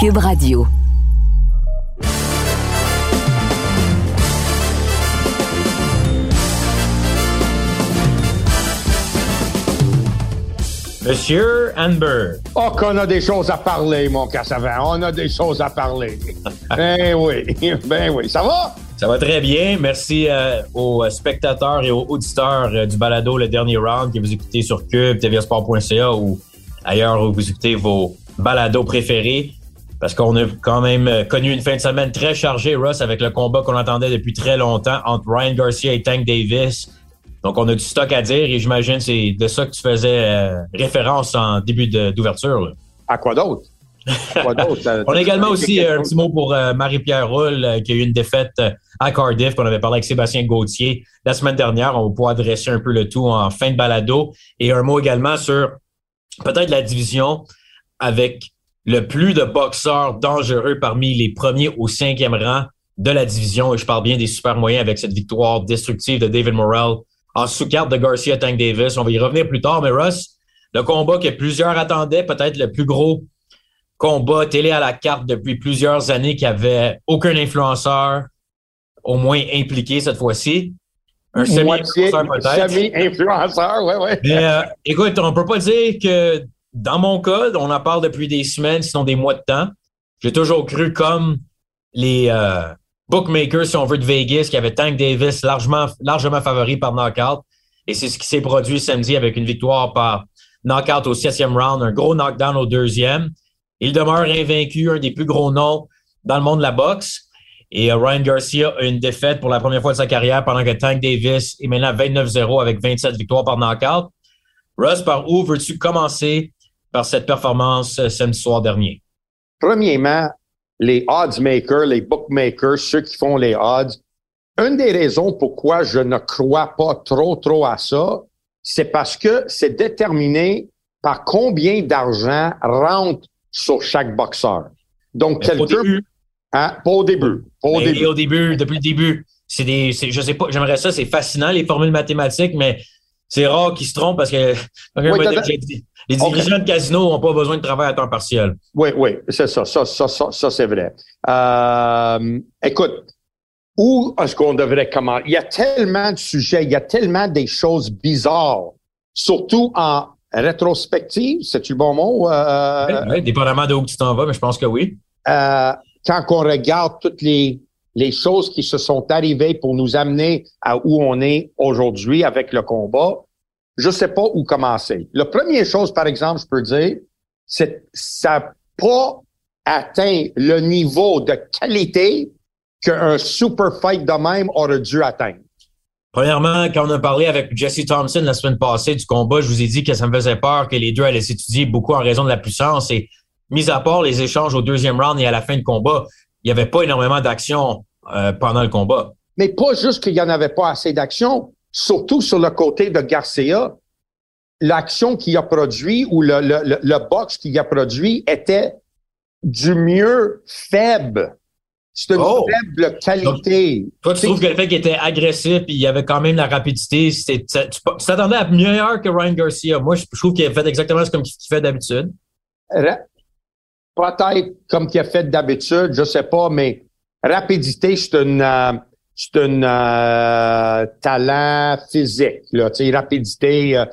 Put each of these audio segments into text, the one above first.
Cube Radio. Monsieur Amber. Oh, qu'on a des choses à parler, mon Cassavant. On a des choses à parler. ben oui, ben oui. Ça va? Ça va très bien. Merci euh, aux spectateurs et aux auditeurs euh, du balado Le Dernier Round que vous écoutez sur Cube, tvsport.ca ou ailleurs où vous écoutez vos balados préférés. Parce qu'on a quand même euh, connu une fin de semaine très chargée, Russ, avec le combat qu'on attendait depuis très longtemps entre Ryan Garcia et Tank Davis. Donc, on a du stock à dire et j'imagine c'est de ça que tu faisais euh, référence en début d'ouverture. À quoi d'autre? on a également aussi euh, un petit mot pour Marie-Pierre Roule qui a eu une défaite à Cardiff, qu'on avait parlé avec Sébastien Gauthier la semaine dernière. On va pouvoir adresser un peu le tout en fin de balado. Et un mot également sur peut-être la division avec le plus de boxeurs dangereux parmi les premiers au cinquième rang de la division. Et je parle bien des super moyens avec cette victoire destructive de David Morrell en sous-carte de Garcia Tank Davis. On va y revenir plus tard, mais Russ, le combat que plusieurs attendaient, peut-être le plus gros combat télé à la carte depuis plusieurs années qui avait aucun influenceur au moins impliqué cette fois-ci. Un semi-influenceur peut-être. Semi-influenceur, oui, oui. Euh, écoute, on peut pas dire que dans mon cas, on en parle depuis des semaines, sinon des mois de temps. J'ai toujours cru comme les euh, bookmakers, si on veut, de Vegas, qui avaient Tank Davis largement, largement favori par knockout. Et c'est ce qui s'est produit samedi avec une victoire par knockout au septième round, un gros knockdown au deuxième. Il demeure invaincu, un des plus gros noms dans le monde de la boxe. Et euh, Ryan Garcia a une défaite pour la première fois de sa carrière pendant que Tank Davis est maintenant 29-0 avec 27 victoires par knockout. Russ, par où veux-tu commencer par cette performance euh, samedi soir dernier? Premièrement, les odds makers, les bookmakers, ceux qui font les odds, une des raisons pourquoi je ne crois pas trop, trop à ça, c'est parce que c'est déterminé par combien d'argent rentre sur chaque boxeur. Donc, quelqu'un. Hein? Pas au début. Pas au début. au début, depuis le début. C'est des, je sais pas, j'aimerais ça, c'est fascinant, les formules mathématiques, mais c'est rare qu'ils se trompent parce que les dirigeants de casino n'ont pas besoin de travail à temps partiel. Oui, oui, c'est ça, ça, ça, ça, c'est vrai. Euh, écoute, où est-ce qu'on devrait commencer? Il y a tellement de sujets, il y a tellement des choses bizarres, surtout en rétrospective, c'est-tu le bon mot? Euh, oui, dépendamment de où tu t'en vas, mais je pense que oui. Euh, quand on regarde toutes les, les choses qui se sont arrivées pour nous amener à où on est aujourd'hui avec le combat, je sais pas où commencer. La première chose, par exemple, je peux dire, c'est ça n'a pas atteint le niveau de qualité qu'un super fight de même aurait dû atteindre. Premièrement, quand on a parlé avec Jesse Thompson la semaine passée du combat, je vous ai dit que ça me faisait peur que les deux allaient s'étudier beaucoup en raison de la puissance. Et mis à part les échanges au deuxième round et à la fin du combat, il n'y avait pas énormément d'action euh, pendant le combat. Mais pas juste qu'il n'y en avait pas assez d'action, surtout sur le côté de Garcia, l'action qu'il a produit ou le, le, le box qu'il a produit était du mieux faible. C'est une oh! faible qualité. toi, tu trouves que le fait qu'il était agressif et il y avait quand même la rapidité, tu t'attendais à meilleur que Ryan Garcia. Moi, je, trouve qu'il a fait exactement ce qu'il fait d'habitude. Peut-être comme qu'il a fait d'habitude, je sais pas, mais rapidité, c'est une, euh, c'est un euh, talent physique, là, tu sais, rapidité. Euh,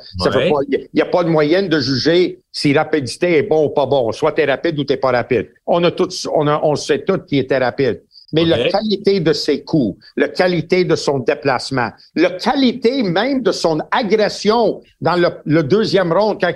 il n'y a, pas de moyenne de juger si rapidité est bon ou pas bon. Soit tu es rapide ou tu pas rapide. On a tous, on, a, on sait tous qui était rapide. Mais la qualité de ses coups, la qualité de son déplacement, la qualité même de son agression dans le, deuxième round quand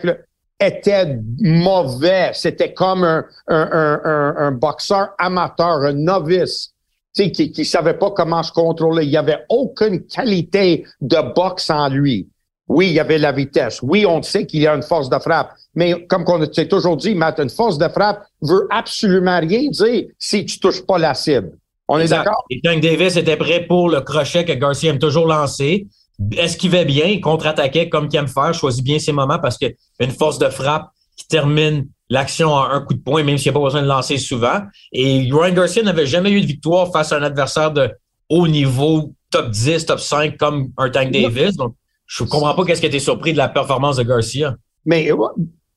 était mauvais. C'était comme un, un, un, un boxeur amateur, un novice qui ne savait pas comment se contrôler. Il n'y avait aucune qualité de boxe en lui. Oui, il y avait la vitesse. Oui, on sait qu'il y a une force de frappe. Mais comme on s'est toujours dit, Matt, une force de frappe veut absolument rien dire si tu touches pas la cible. On est d'accord? Et Tank Davis était prêt pour le crochet que Garcia aime toujours lancer. Est-ce qu'il va bien? contre-attaquait comme qu'il aime faire, choisit bien ses moments parce qu'une force de frappe qui termine l'action en un coup de poing, même s'il n'y a pas besoin de lancer souvent. Et Ryan Garcia n'avait jamais eu de victoire face à un adversaire de haut niveau, top 10, top 5, comme un Tank Davis. Donc, je ne comprends pas qu'est-ce qui était surpris de la performance de Garcia. Mais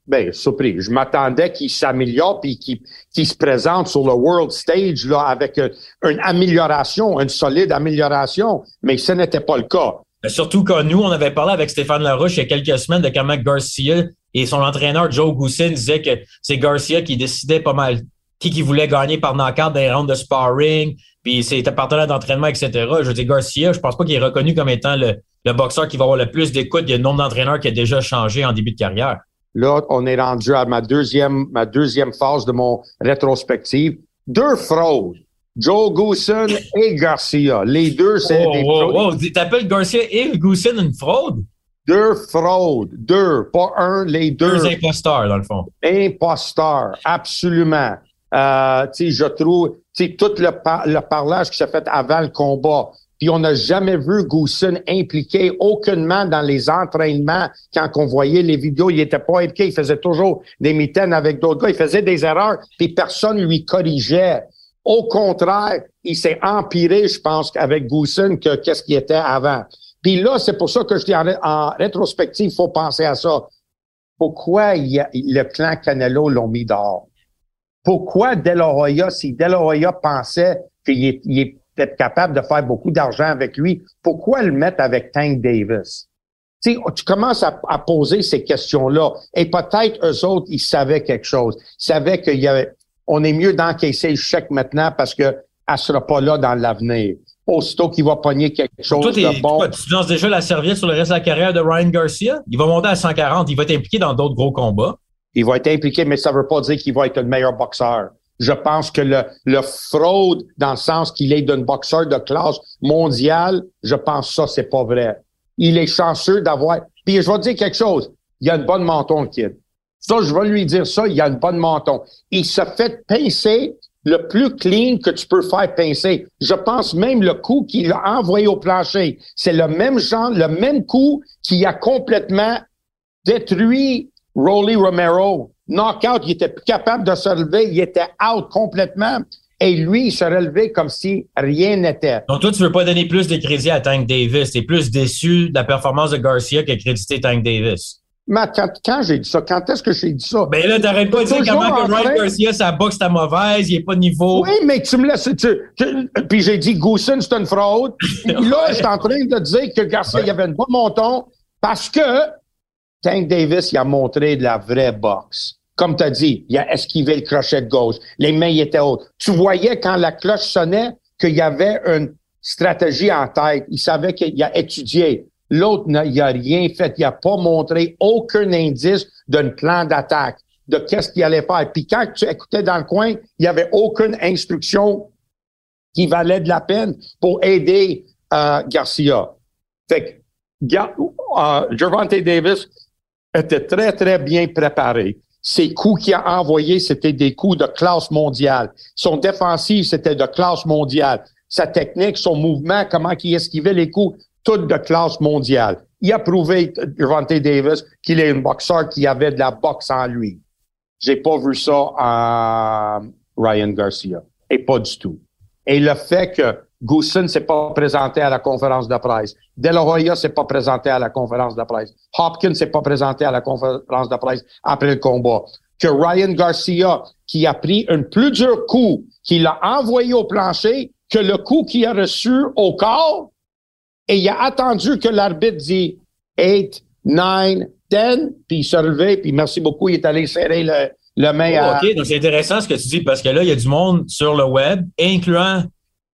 Ben, surpris. Je m'attendais qu'il s'améliore puis qu'il se présente sur le world stage là avec une, amélioration, une solide amélioration, mais ce n'était pas le cas. Surtout que nous, on avait parlé avec Stéphane Larouche il y a quelques semaines de comment Garcia et son entraîneur Joe Goussin disait que c'est Garcia qui décidait pas mal qui qui voulait gagner par knockout dans les rounds de sparring, puis c'était partenaire d'entraînement, etc. Je veux dire, Garcia, je pense pas qu'il est reconnu comme étant le, le boxeur qui va avoir le plus d'écoute. Il y a un nombre d'entraîneurs qui a déjà changé en début de carrière. Là, on est rendu à ma deuxième, ma deuxième phase de mon rétrospective. Deux fraudes. Joe Goosen et Garcia. Les deux, c'est des fraudes. T'appelles Garcia et Goosen une fraude? Deux fraudes. Deux. Pas un, les deux. Deux imposteurs, dans le fond. Imposteurs. Absolument. Euh, je trouve, tout le, le parlage qui s'est fait avant le combat. Puis on n'a jamais vu Goosen impliqué aucunement dans les entraînements. Quand on voyait les vidéos, il était pas impliqué. Il faisait toujours des mitaines avec d'autres gars. Il faisait des erreurs, puis personne lui corrigeait. Au contraire, il s'est empiré, je pense, avec Goosen que qu'est-ce qui était avant. Puis là, c'est pour ça que je dis en, rétrospective, il faut penser à ça. Pourquoi le clan Canelo l'ont mis dehors? Pourquoi De La Hoya, si De La Hoya pensait qu'il était capable de faire beaucoup d'argent avec lui, pourquoi le mettre avec Tank Davis? Tu, commences à, poser ces questions-là. Et peut-être eux autres, ils savaient quelque chose. Ils savaient qu'il y avait, on est mieux d'encaisser le chèque maintenant parce que elle sera pas là dans l'avenir. Aussitôt qu'il va pogner quelque chose de bon. tu lances déjà la serviette sur le reste de la carrière de Ryan Garcia? Il va monter à 140. Il va être impliqué dans d'autres gros combats. Il va être impliqué, mais ça ne veut pas dire qu'il va être le meilleur boxeur. Je pense que le, le fraude, dans le sens qu'il est d'un boxeur de classe mondiale, je pense que ça, c'est pas vrai. Il est chanceux d'avoir. Puis je vais te dire quelque chose. Il a une bonne menton, le kid. Ça, je vais lui dire ça, il a une bonne menton. Il se fait pincer le plus clean que tu peux faire pincer. Je pense même le coup qu'il a envoyé au plancher. C'est le même genre, le même coup qui a complètement détruit Rolly Romero, knockout, il était plus capable de se relever, il était out complètement. Et lui, il se relevait comme si rien n'était. Donc, toi, tu veux pas donner plus de crédit à Tank Davis. Tu es plus déçu de la performance de Garcia que créditer Tank Davis. Mais quand, j'ai dit ça, quand est-ce que j'ai dit ça? Ben là, t'arrêtes pas de dire comment que Ryan Garcia, sa boxe ta mauvaise, il est pas de niveau. Oui, mais tu me laisses. puis j'ai dit Goosen, c'est une fraude. là, je suis en train de dire que Garcia, il y avait un bon monton parce que Tank Davis, il a montré de la vraie boxe. Comme tu as dit, il a esquivé le crochet de gauche. Les mains étaient hautes. Tu voyais quand la cloche sonnait qu'il y avait une stratégie en tête. Il savait qu'il a étudié. L'autre, il n'a rien fait. Il n'a pas montré aucun indice d'un plan d'attaque, de qu'est-ce qu'il allait faire. Puis quand tu écoutais dans le coin, il n'y avait aucune instruction qui valait de la peine pour aider euh, Garcia. Fait que uh, Gervonta Davis, était très, très bien préparé. Ses coups qu'il a envoyés, c'était des coups de classe mondiale. Son défensif, c'était de classe mondiale. Sa technique, son mouvement, comment il esquivait les coups, tout de classe mondiale. Il a prouvé, Devante Davis, qu'il est un boxeur qui avait de la boxe en lui. J'ai pas vu ça en Ryan Garcia. Et pas du tout. Et le fait que Goosen s'est pas présenté à la conférence de presse. De La s'est pas présenté à la conférence de presse. Hopkins s'est pas présenté à la conférence de presse après le combat. Que Ryan Garcia, qui a pris un plus dur coup, qu'il a envoyé au plancher, que le coup qu'il a reçu au corps, et il a attendu que l'arbitre dit 8, 9, 10, puis il s'est relevé, puis merci beaucoup, il est allé serrer le, le main à... OK, donc c'est intéressant ce que tu dis, parce que là, il y a du monde sur le web, incluant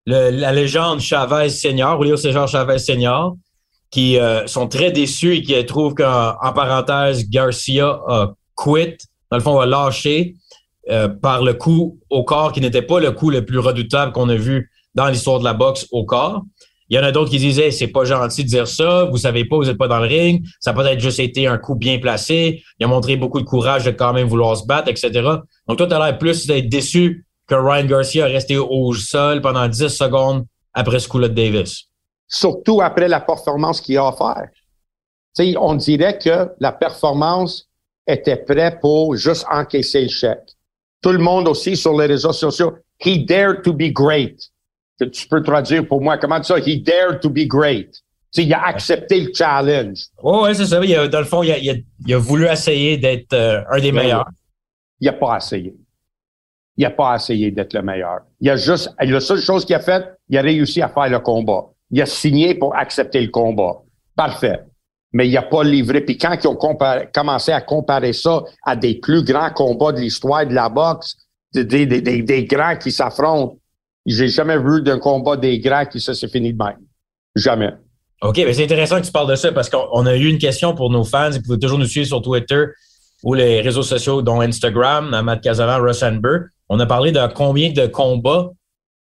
la légende Chavez Senior, Julio César Chavez Senior, qui euh, sont très déçus et qui trouvent qu'en parenthèse, Garcia a quit, dans le fond, a lâché euh, par le coup au corps qui n'était pas le coup le plus redoutable qu'on a vu dans l'histoire de la boxe au corps. Il y en a d'autres qui disaient c'est pas gentil de dire ça, vous savez pas, vous n'êtes pas dans le ring, ça peut-être juste été un coup bien placé, il a montré beaucoup de courage de quand même vouloir se battre, etc. Donc toi, tu as l'air plus d'être déçu que Ryan Garcia a resté au sol pendant 10 secondes après ce coup-là de Davis. Surtout après la performance qu'il a offert. sais, on dirait que la performance était prête pour juste encaisser le chèque. Tout le monde aussi sur les réseaux sociaux, he dared to be great. Tu peux traduire pour moi comment ça? He dared to be great. il a accepté le challenge. Oui, ouais, c'est ça. Il a, dans le fond, il a, il a, voulu essayer d'être euh, un des meilleurs. Il n'a pas essayé. Il n'a pas essayé d'être le meilleur. Il a juste, la seule chose qu'il a faite, il a réussi à faire le combat. Il a signé pour accepter le combat. Parfait. Mais il n'a pas livré. Puis quand ils ont commencé à comparer ça à des plus grands combats de l'histoire de la boxe, des, des, des, des grands qui s'affrontent, j'ai jamais vu d'un combat des grands qui ça s'est fini de même. Jamais. OK, mais c'est intéressant que tu parles de ça parce qu'on a eu une question pour nos fans. Ils pouvaient toujours nous suivre sur Twitter ou les réseaux sociaux, dont Instagram, Matt Casavan, Russ Amber. On a parlé de combien de combats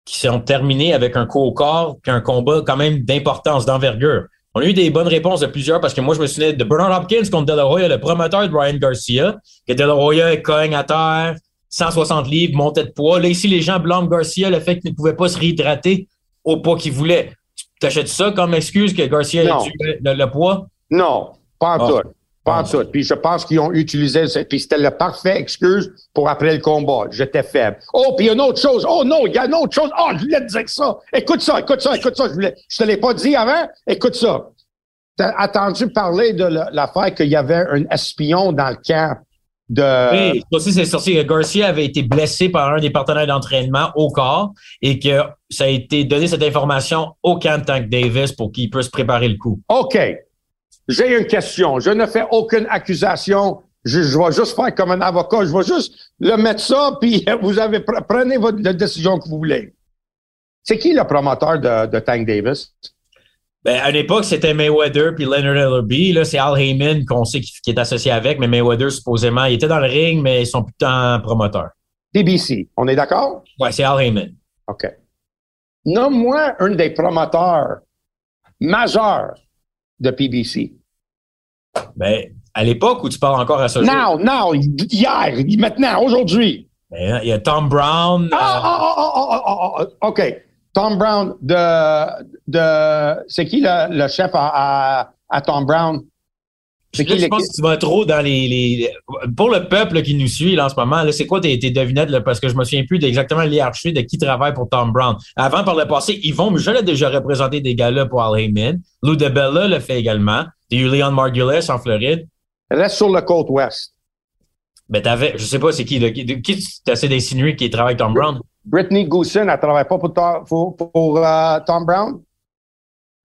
qui sont terminés avec un coup au corps, puis un combat quand même d'importance, d'envergure. On a eu des bonnes réponses de plusieurs parce que moi, je me souviens de Bernard Hopkins contre De La Hoya, le promoteur de Ryan Garcia, que De La Hoya cogne à terre, 160 livres, montait de poids. Là, ici, les gens blâment Garcia le fait qu'il ne pouvait pas se réhydrater au poids qu'il voulait. T'achètes ça comme excuse que Garcia ait le, le, poids? Non, pas en ah. tout. Pas en ah. tout. Puis je pense qu'ils ont utilisé, puis c'était le parfait excuse pour après le combat. J'étais faible. Oh, puis il y a une autre chose. Oh non, il y a une autre chose. Oh, je voulais te dire ça. Écoute ça, écoute ça, écoute ça. Je, je te l'ai pas dit avant. Écoute ça. T'as entendu parler de l'affaire qu'il y avait un espion dans le camp? De... Oui, aussi c'est sorti que Garcia avait été blessé par un des partenaires d'entraînement au corps et que ça a été donné cette information au camp de Tank Davis pour qu'il puisse préparer le coup. OK. J'ai une question. Je ne fais aucune accusation. Je, vais juste faire comme un avocat. Je vais juste le mettre ça, puis vous avez prenez votre la décision que vous voulez. C'est qui le promoteur de, de Tank Davis? Ben, à l'époque, c'était Mayweather puis Leonard Ellerby. Là, c'est Al Heyman qu'on sait qui, est associé avec, mais Mayweather, supposément, il était dans le ring, mais ils sont plus tant promoteurs. PBC, on est d'accord? Ouais, c'est Al Heyman. OK. Nomme-moi un des promoteurs majeurs de PBC. Ben, à l'époque où tu parles encore à ce jour. Non, non, hier, maintenant, aujourd'hui. Ben, il y a Tom Brown. Ah, ah, ah, ah, ah, OK. Tom Brown de, de c'est qui le, chef à, à, Tom Brown? Qui je pense que tu vas trop dans les, les, Pour le peuple qui nous suit là, en ce moment, c'est quoi tes, tes devinettes? Là, parce que je me souviens plus d'exactement l'hierarchie de qui travaille pour Tom Brown. Avant, par le passé, Yvon je l'ai déjà représenté des gars-là pour Al Heyman. Lou DeBella le fait également. Il y a eu Leon Margulis en Floride. Reste sur le côte ouest. Ben, t'avais, je sais pas c'est qui, qui, qui tu essaies d'insinuer qui travaille avec Tom Brown? Brittany Goosen, elle travaille pas pour, pour, pour euh, Tom Brown?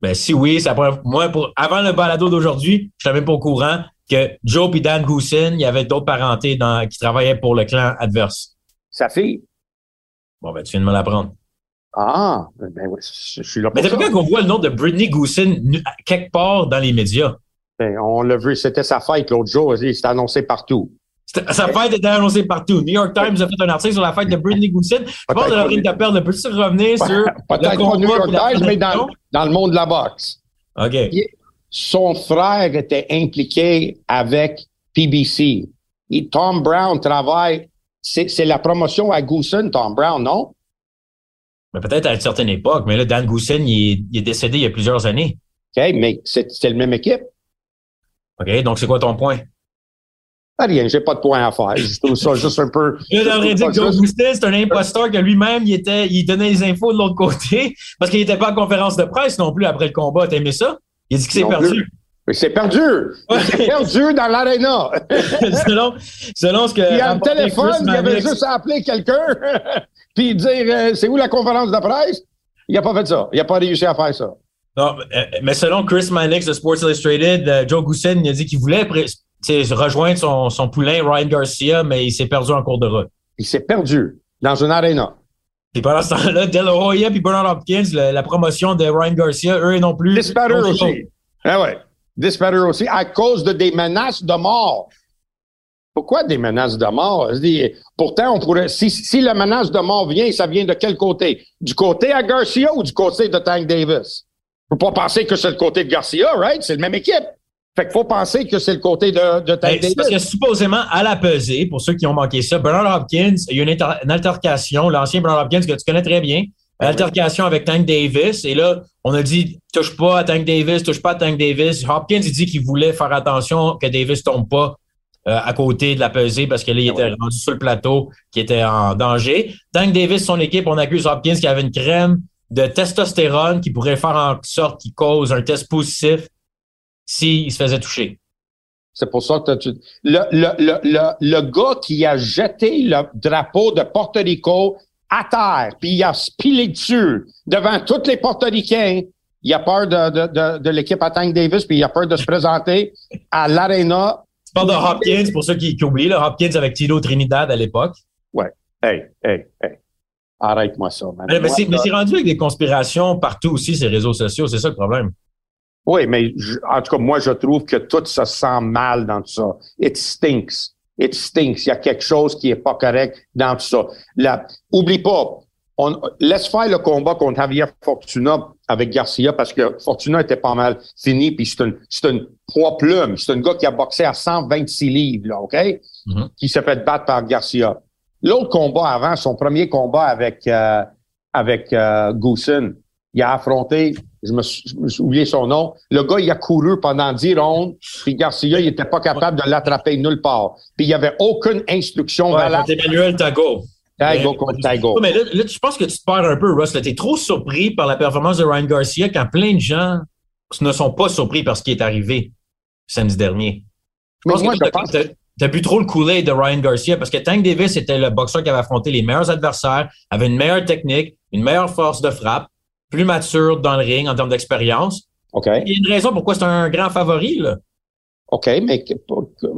Ben, si oui, ça pourrait, moi, pour, avant le balado d'aujourd'hui, je n'étais même pas au courant que Joe et Dan Goosen, il y avait d'autres parentés dans, qui travaillaient pour le clan adverse. Sa fille? Bon, ben, tu viens de me l'apprendre. Ah, ben oui, je, suis là pour Mais depuis qu'on voit le nom de Brittany Goosen quelque part dans les médias? Ben, on l'a vu, c'était sa fête l'autre jour, il s'est annoncé partout. Sa fête était annoncée partout. New York Times a fait un article sur la fête de Britney Goosen. Je pense que Laurine Taperne peut tu revenir sur. Peut-être pas New York Times, mais dans, dans, le monde de la boxe. OK. Son frère était impliqué avec PBC. Et Tom Brown travaille. C'est la promotion à Goosen, Tom Brown, non? Mais peut-être à une certaine époque, mais là, Dan Goosen, il est, décédé il y a plusieurs années. OK, mais c'est la même équipe. OK, donc c'est quoi ton point? Rien, j'ai pas de point à faire. Je trouve ça juste un peu. Je devrais dire que Joe Boustet, c'est un imposteur que lui-même, il était, il donnait les infos de l'autre côté parce qu'il n'était pas en conférence de presse non plus après le combat. T'as aimé ça? Il a dit que c'est perdu. Mais c'est perdu! C'est perdu dans l'aréna! selon, selon ce que. Il y a un téléphone, il avait juste à appeler quelqu'un, puis dire euh, c'est où la conférence de presse? Il n'a pas fait ça. Il n'a pas réussi à faire ça. Non, mais selon Chris Mannix de Sports Illustrated, euh, Joe Goosen il a dit qu'il voulait rejoindre son, son poulain Ryan Garcia, mais il s'est perdu en cours de route. Il s'est perdu dans une arena. Puis pendant ce temps-là, De La Hoya et Bernard Hopkins, la, promotion de Ryan Garcia, eux non plus. Disparu aussi. Ah ouais. Disparu aussi à cause de des menaces de mort. Pourquoi des menaces de mort? Pourtant, on pourrait, si, si la menace de mort vient, ça vient de quel côté? Du côté à Garcia ou du côté de Tank Davis? Faut pas penser que c'est le côté de Garcia, right? C'est la même équipe. Fait qu'il faut penser que c'est le côté de, de Tank ben, Parce que supposément, à la pesée, pour ceux qui ont manqué ça, Bernard Hopkins, il y a une, une altercation, l'ancien Bernard Hopkins que tu connais très bien, une altercation avec Tank Davis. Et là, on a dit, touche pas à Tank Davis, touche pas à Tank Davis. Hopkins, il dit qu'il voulait faire attention que Davis tombe pas euh, à côté de la pesée parce que là, il ah était rendu sur le plateau, qui était en danger. Tank Davis, son équipe, on accuse Hopkins qui avait une crème de testostérone qui pourrait faire en sorte qu'il cause un test positif s'il se faisait toucher. C'est pour ça que tu... le, le, le, le, le gars qui a jeté le drapeau de Porto Rico à terre, puis il a spilé dessus devant tous les portoricains, il a peur de, de, de, de l'équipe à Tank Davis, puis il a peur de se présenter à l'Arena. Tu parles de Hopkins, pour ceux qui, qui oublient, là, Hopkins avec Tito Trinidad à l'époque. Ouais. Hey, hey, hey. Arrête-moi ça, man. Mais, mais c'est rendu avec des conspirations partout aussi, ces réseaux sociaux. C'est ça le problème. Oui, mais en tout cas, moi, je trouve que tout se sent mal dans tout ça. It stinks. It stinks. Il y a quelque chose qui est pas correct dans tout ça. La, oublie pas, on, laisse faire le combat contre Javier Fortuna avec Garcia parce que Fortuna était pas mal fini, puis c'est une, c'est une poids plume. C'est un gars qui a boxé à 126 livres, là, OK? Mm-hmm. Qui s'est fait battre par Garcia. L'autre combat avant, son premier combat avec, euh, avec euh, Goosen, il a affronté, je me, suis, oublié son nom, le gars, il a couru pendant 10 rondes, puis Garcia, il était pas capable de l'attraper nulle part. Puis il y avait aucune instruction ouais, valable. Emmanuel Tago. Tago contre Tago. mais là, là, je pense que tu te perds un peu, Russ. Tu es trop surpris par la performance de Ryan Garcia quand plein de gens ne sont pas surpris par ce qui est arrivé samedi dernier. Je pense que tu as bu trop le couler de Ryan Garcia parce que Tank Davis était le boxeur qui avait affronté les meilleurs adversaires, avait une meilleure technique, une meilleure force de frappe plus mature dans le ring en termes d'expérience. OK. Il y a une raison pourquoi c'est un grand favori, là. OK, mais. mais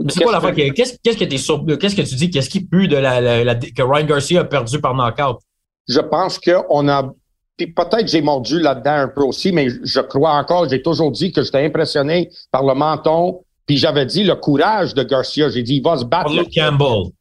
c'est quoi. Qu'est-ce que, sur... qu'est-ce que tu dis? Qu'est-ce qui pue de la, la, que Ryan Garcia a perdu par knockout? Je pense qu'on a. Puis peut-être j'ai mordu là-dedans un peu aussi, mais je crois encore, j'ai toujours dit que j'étais impressionné par le menton. Puis j'avais dit le courage de Garcia. J'ai dit, il va se battre. Luke Campbell.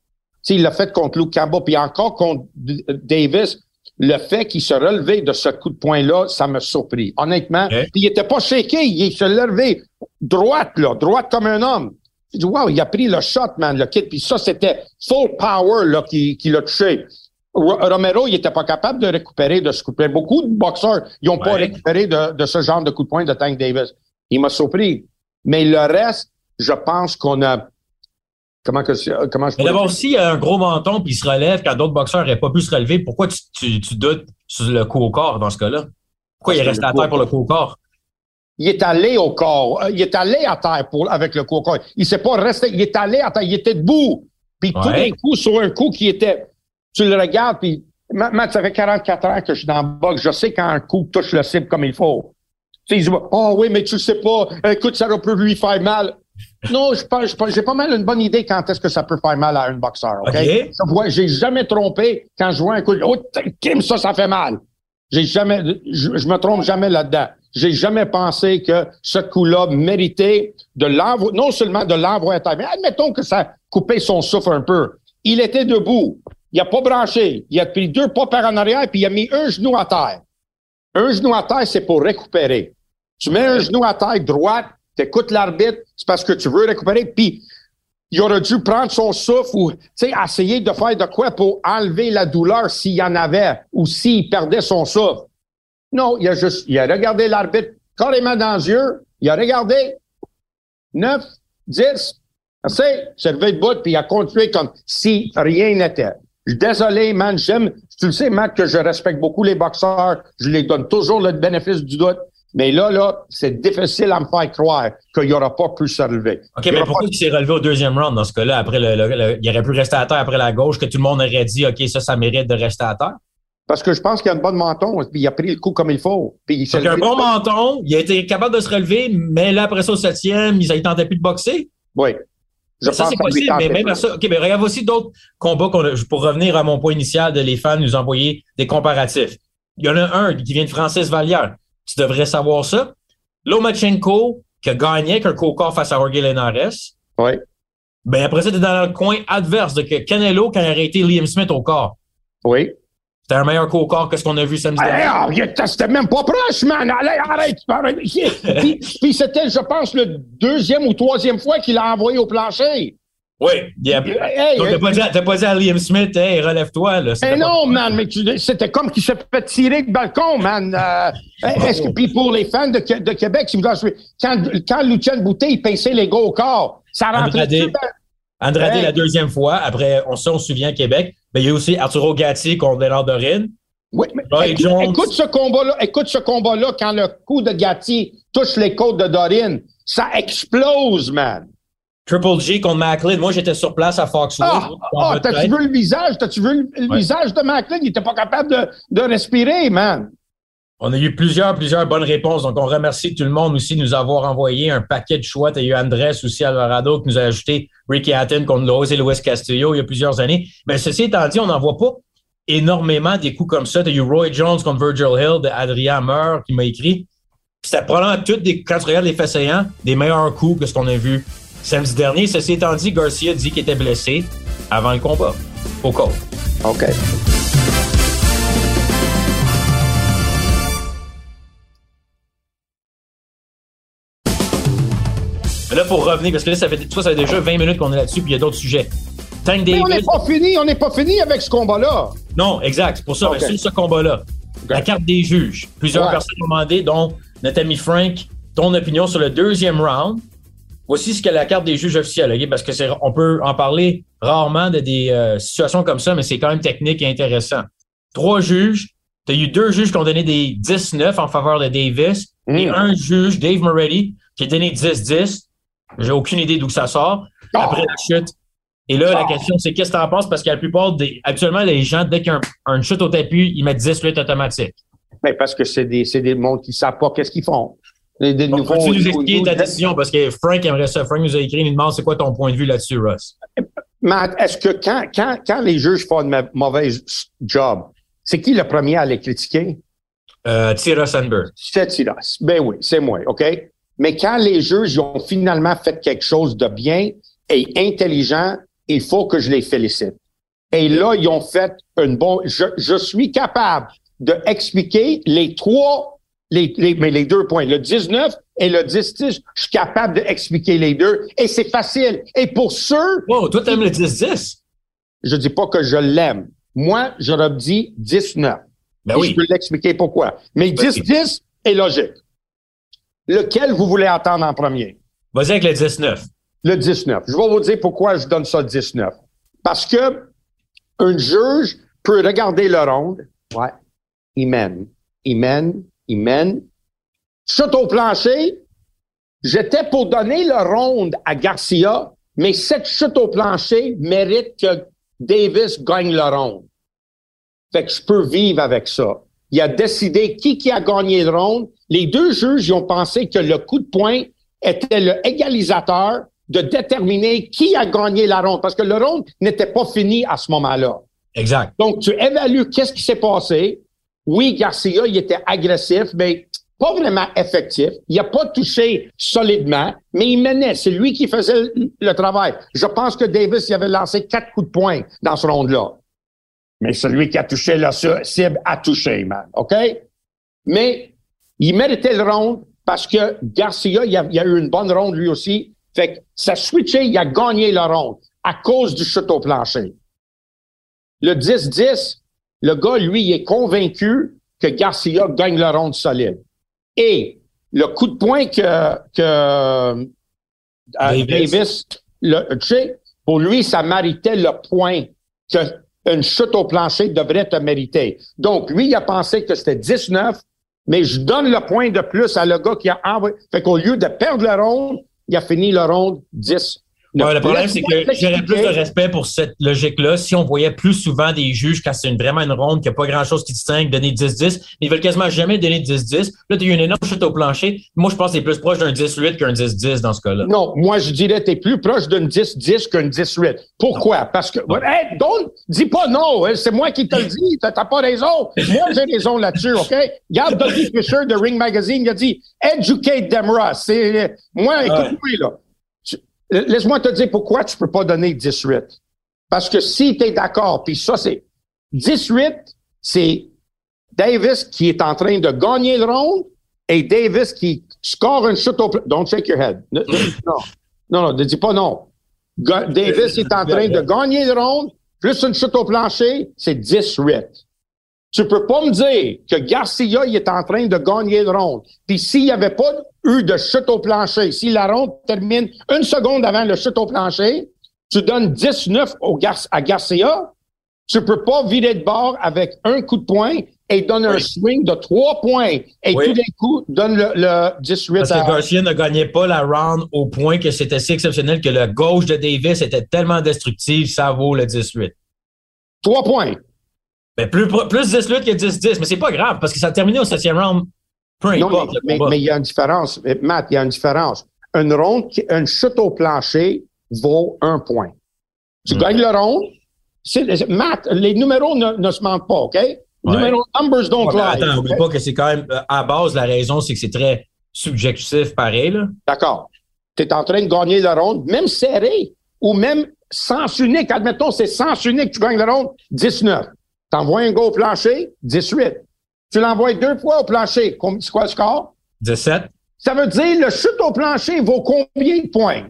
sais, il l'a fait contre Luke Campbell. Puis encore contre Davis le fait qu'il se relevait de ce coup de poing-là, ça me surpris. Honnêtement, il était pas shaké, il se levait droite, là, droite comme un homme. J'ai dit, wow, il a pris le shot, man, le kid. Puis ça, c'était full power, là, qui, qui l'a touché. Romero, il était pas capable de récupérer de ce coup de poing. Beaucoup de boxeurs, ils ont pas récupéré de, de, ce genre de coup de poing de Tank Davis. Il m'a surpris. Mais le reste, je pense qu'on a Comment que comment je Mais d'abord, s'il y a un gros menton puis il se relève quand d'autres boxeurs n'auraient pas pu se relever, pourquoi tu, tu, tu, doutes sur le coup au corps dans ce cas-là? Pourquoi il est resté à terre pour le coup au corps? Il est allé au corps. Euh, il est allé à terre pour, avec le coup au corps. Il s'est pas resté. Il est allé à terre. Il était debout. Puis tous les coups sur un coup qui était. Tu le regardes, puis Matt, ça fait 44 ans que je suis dans le box. Je sais quand un coup touche le cible comme il faut. Tu sais, oh oui, mais tu sais pas. Écoute, ça peut lui faire mal. Non, j'ai pas mal une bonne idée quand est-ce que ça peut faire mal à un boxeur. OK? okay. J'ai jamais trompé quand je vois un coup. Oh, Kim, ça, ça fait mal. J'ai jamais, je, je, me trompe jamais là-dedans. J'ai jamais pensé que ce coup-là méritait de l'envoyer, non seulement de l'envoyer à terre, mais admettons que ça coupait son souffle un peu. Il était debout. Il a pas branché. Il a pris deux pas par en arrière puis il a mis un genou à terre. Un genou à terre, c'est pour récupérer. Tu mets un genou à terre droite, t'écoutes l'arbitre, c'est parce que tu veux récupérer, puis il aurait dû prendre son souffle ou essayer de faire de quoi pour enlever la douleur s'il y en avait ou s'il perdait son souffle. Non, il a juste, il a regardé l'arbitre carrément dans les yeux, il a regardé 9, 10, assez, s'est levé de bout, puis il a continué comme si rien n'était. Désolé, man, j'aime, tu le sais, Matt, que je respecte beaucoup les boxeurs, je les donne toujours le bénéfice du doute. Mais là, là, c'est difficile à me faire croire qu'il n'aura pas pu se relever. OK, mais pourquoi il s'est relevé au deuxième round dans ce cas-là? Après le, il aurait pu rester à terre après la gauche, que tout le monde aurait dit OK, ça, ça mérite de rester à terre? Parce que je pense qu'il a un bon menton, puis il a pris le coup comme il faut. Puis il a un bon menton, il a été capable de se relever, mais là, après ça, au septième, il ne tentait plus de boxer? Oui. Je ça, c'est possible, mais même à ça. OK, mais regarde aussi d'autres combats qu'on a, pour revenir à mon point initial de les fans nous envoyer des comparatifs. Il y en a un qui vient de Francis Vallière. Tu devrais savoir ça. Lomachenko, qui a gagné avec un co-corps face à Jorge Linares. Oui. Ben, après ça, t'es dans le coin adverse de que Canelo qui a arrêté Liam Smith au corps. Oui. C'était un meilleur co-corps que ce qu'on a vu samedi dernier. C'était même pas proche, man. Allez, arrête. puis, puis c'était, je pense, le deuxième ou troisième fois qu'il l'a envoyé au plancher. Oui. Hey, Donc, t'as pas, dit, pas dit à Liam Smith, hey, relève-toi, là. Eh non, man, mais c'était comme qu'il s'est fait tirer de balcon, man. Euh, est-ce que, puis pour les fans de, de Québec, si quand, quand Lucien Boutet, il pinçait les gars au corps, ça rentrait Andrade, Andrade la deuxième fois, après, on, on se souvient, Québec, mais il y a aussi Arturo Gatti contre Léonard Dorine. Oui, mais écoute, ce combat-là, écoute ce combat-là, quand le coup de Gatti touche les côtes de Dorin, ça explose, man. Triple G contre Macklin. Moi, j'étais sur place à Foxwoods. Ah, ah t'as-tu vu le visage? T'as-tu vu le, visage de Macklin? Il était pas capable de, de respirer, man. On a eu plusieurs, plusieurs bonnes réponses. Donc, on remercie tout le monde aussi de nous avoir envoyé un paquet de choix. Tu as eu Andrés aussi, Alvarado, qui nous a ajouté Ricky Hatton contre Lowe's et Louis Castillo il y a plusieurs années. Mais ceci étant dit, on n'en voit pas énormément des coups comme ça. Tu as eu Roy Jones contre Virgil Hill de Adrien Meur qui m'a écrit. C'était probablement toutes des, quand tu regardes les faits saillants, des meilleurs coups que ce qu'on a vu samedi dernier. Ceci étant dit, Garcia dit qu'il était blessé avant le combat au col. OK. là, pour revenir, parce que là, ça fait, ça fait déjà 20 minutes qu'on est là-dessus, puis il y a d'autres sujets. Tank David, Mais on n'est pas fini, on n'est pas fini avec ce combat-là. Non, exact. C'est pour ça, okay. ce combat-là. La carte des juges. Plusieurs personnes ont demandé, dont notre ami Frank, ton opinion sur le deuxième round. Voici ce qu'est la carte des juges officiels, parce que c'est, on peut en parler rarement de des euh, situations comme ça, mais c'est quand même technique et intéressant. Trois juges. Tu as eu deux juges qui ont donné des 10-9 en faveur de Davis et mm. un juge, Dave Moretti, qui a donné 10-10. J'ai aucune idée d'où ça sort. Après la chute. Et là, la question, c'est qu'est-ce que tu en penses? Parce que la plupart des. Actuellement, les gens, dès qu'il y a un, chute au tapis, ils mettent 10 luttes automatiques. Mais parce que c'est des, c'est des mondes qui ne savent pas qu'est-ce qu'ils font. Des, des nouveaux, tu nous expliquer ta décision? Parce que Frank aimerait ça. Frank nous a écrit, il nous demande c'est quoi ton point de vue là-dessus, Russ? Matt, est-ce que quand, quand, quand les juges font une mauvaise job, c'est qui le premier à les critiquer? Euh, Tira Sandberg. C'est Tira. Ben oui, c'est moi, OK? Mais quand les juges ont finalement fait quelque chose de bien et intelligent, il faut que je les félicite. Et là, ils ont fait une bonne. Je, je suis capable de expliquer les trois, les, les, mais les deux points, le 19 et le 10-10. Je suis capable d'expliquer les deux et c'est facile. Et pour ceux. Wow, toi, t'aimes le 10-10? Je dis pas que je l'aime. Moi, j'aurais dit 19. Ben oui. Je peux l'expliquer pourquoi. Mais 10-10 est logique. Lequel vous voulez entendre en premier? Vas-y avec le 19. Le 19. Je vais vous dire pourquoi je donne ça 19. Parce que un juge peut regarder le ronde. Ouais. Il mène. Il mène. Il mène. Chute au plancher. J'étais pour donner le ronde à Garcia, mais cette chute au plancher mérite que Davis gagne le ronde. Fait que je peux vivre avec ça. Il a décidé qui qui a gagné le ronde les deux juges ont pensé que le coup de poing était le égalisateur de déterminer qui a gagné la ronde, parce que le ronde n'était pas fini à ce moment-là. Exact. Donc, tu évalues qu'est-ce qui s'est passé. Oui, Garcia, il était agressif, mais pas vraiment effectif. Il n'a pas touché solidement, mais il menait. C'est lui qui faisait le travail. Je pense que Davis il avait lancé quatre coups de poing dans ce ronde-là. Mais celui qui a touché la cible a touché, man. OK? Mais il méritait le ronde parce que Garcia, il a, a, eu une bonne ronde lui aussi. Fait que ça switché, il a gagné la ronde à cause du chute au plancher. Le 10-10, le gars, lui, il est convaincu que Garcia gagne la ronde solide. Et le coup de poing que, que euh, Davis, le, tu sais, pour lui, ça méritait le point que une chute au plancher devrait te mériter. Donc, lui, il a pensé que c'était 19, mais je donne le point de plus à le gars qui a envoyé. Fait qu'au lieu de perdre le ronde, il a fini le ronde 10 le problème, c'est que j'aurais plus de respect pour cette logique-là si on voyait plus souvent des juges quand c'est vraiment une ronde, qu'il n'y a pas grand-chose qui distingue, donner 10-10. Ils veulent quasiment jamais donner 10-10. Là, tu as eu une énorme chute au plancher. Moi, je pense que c'est plus proche d'un 10-8 qu'un 10-10 dans ce cas-là. Non, moi, je dirais que tu es plus proche d'un 10-10 qu'un 10-8. Pourquoi? Parce que, hey, don't, dis pas non, hein, c'est moi qui te le dis, t'as pas raison. Moi, j'ai raison là-dessus, OK? Regarde Dudley Fisher de Ring Magazine, il a dit, educate them, Ross. C'est, moi, écoute-moi, là. Laisse-moi te dire pourquoi tu peux pas donner 18. Parce que si tu es d'accord, puis ça, c'est 18, c'est Davis qui est en train de gagner le round et Davis qui score une chute au... Don't shake your head. Non, non, non, ne dis pas non. Davis est en train de gagner le round, plus une chute au plancher, c'est 18. Tu peux pas me dire que Garcia, il est en train de gagner le ronde. Puis s'il n'y avait pas eu de chute au plancher, si la ronde termine une seconde avant le chute au plancher, tu donnes 19 au Gar à Garcia, tu peux pas virer de bord avec un coup de poing et donne un swing de trois points et tout d'un coup donne le, 18 Parce que Garcia ne gagnait pas la round au point que c'était si exceptionnel que le gauche de Davis était tellement destructif, ça vaut le 18. Trois points. Mais plus, plus 18 que 10-10, mais c'est pas grave parce que ça a terminé au septième round. Peu importe. mais, mais, il y a une différence. Matt, il y a une différence. Une ronde, une chute au plancher vaut un point. Tu hmm. gagnes le ronde. Matt, les numéros ne, se mentent pas, OK? Numéros, numbers don't lie. Attends, n'oublie pas que c'est quand même, euh, à base, la raison, c'est que c'est très subjectif, pareil, là. D'accord. Tu es en train de gagner le ronde, même serré, ou même sens unique. Admettons, c'est sens unique, tu gagnes le ronde, 19. T'envoies un gars au plancher, 18. Tu l'envoies deux fois au plancher. C'est quoi le score? 17. Ça veut dire le chute au plancher vaut combien de points?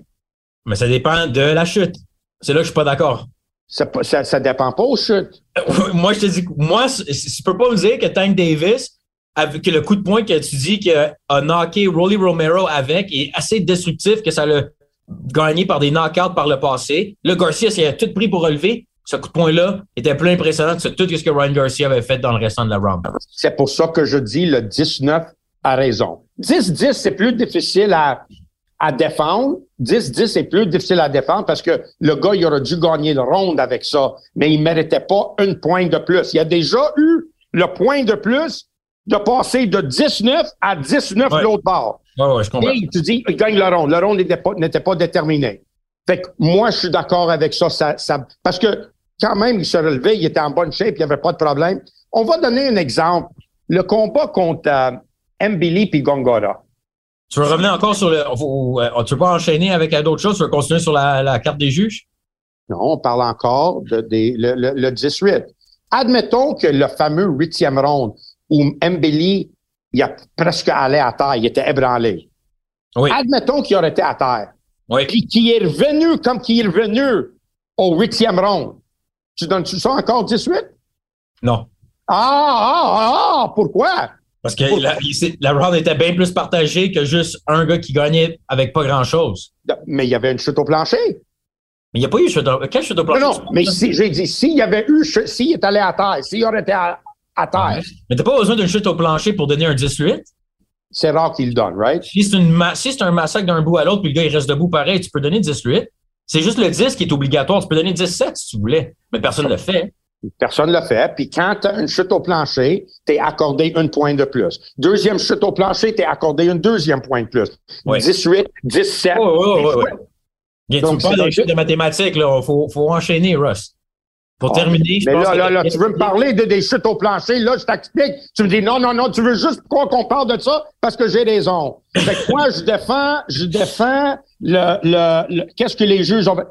Mais ça dépend de la chute. C'est là que je suis pas d'accord. Ça, ça, dépend pas aux chutes. Moi, je te dis, moi, tu peux pas me dire que Tank Davis, avec le coup de poing que tu dis qu'il a knocké Rolly Romero avec, est assez destructif que ça l'a gagné par des knockouts par le passé. Le Garcia, a tout pris pour relever. Ce coup de poing-là était plus impressionnant que tout ce que Ryan Garcia avait fait dans le restant de la round. C'est pour ça que je dis le 19 a raison. 10-10, c'est plus difficile à, à défendre. 10-10, c'est plus difficile à défendre parce que le gars, il aurait dû gagner le round avec ça, mais il méritait pas une point de plus. Il a déjà eu le point de plus de passer de 19 à 19 l'autre bord. Ouais, ouais, je comprends. Et tu dis, il gagne le round. Le round n'était pas, n'était pas déterminé. Fait que moi, je suis d'accord avec ça, ça, ça, parce que quand même, il se relevait, il était en bonne shape, il n'y avait pas de problème. On va donner un exemple. Le combat contre euh, Mbili puis Gongora. Tu veux revenir encore sur le. Euh, tu veux pas enchaîner avec d'autres choses? Tu veux continuer sur la, carte des juges? Non, on parle encore de, le, 18. Admettons que le fameux huitième ronde où Mbili, il a presque allé à terre, il était ébranlé. Oui. Admettons qu'il aurait été à terre. Oui. Puis qu'il est revenu comme qu'il est revenu au huitième ronde. Tu donnes-tu ça encore 18? Non. Ah, ah, ah, pourquoi? Parce que la, la, round était bien plus partagée que juste un gars qui gagnait avec pas grand-chose. Mais il y avait une chute au plancher. Mais il n'y a pas eu chute au, quelle chute au plancher? Non, non, mais si, j'ai dit, s'il y avait eu, s'il est allé à terre, s'il aurait été à, terre. Mais t'as pas besoin d'une chute au plancher pour donner un 18? C'est rare qu'il le donne, right? Si c'est, une si un massacre d'un bout à l'autre, puis le gars il reste debout pareil, tu peux donner 18. C'est juste le 10 qui est obligatoire. Tu peux donner 17 si tu voulais, mais personne ne le fait. Personne ne le fait. Puis quand tu as une chute au plancher, tu es accordé une point de plus. Deuxième chute au plancher, tu es accordé une deuxième point de plus. 18, 17. Oui, oui, oui. Bien, tu parles de mathématiques, là? Faut, faut enchaîner, Russ. Pour ah, terminer, je mais là, là, là, tu veux me parler de des chutes au plancher, là, je t'explique. Tu me dis non, non, non, tu veux juste qu'on parle de ça parce que j'ai raison. Fait que moi, je défends, je défends le, le, qu'est-ce que les juges ont fait?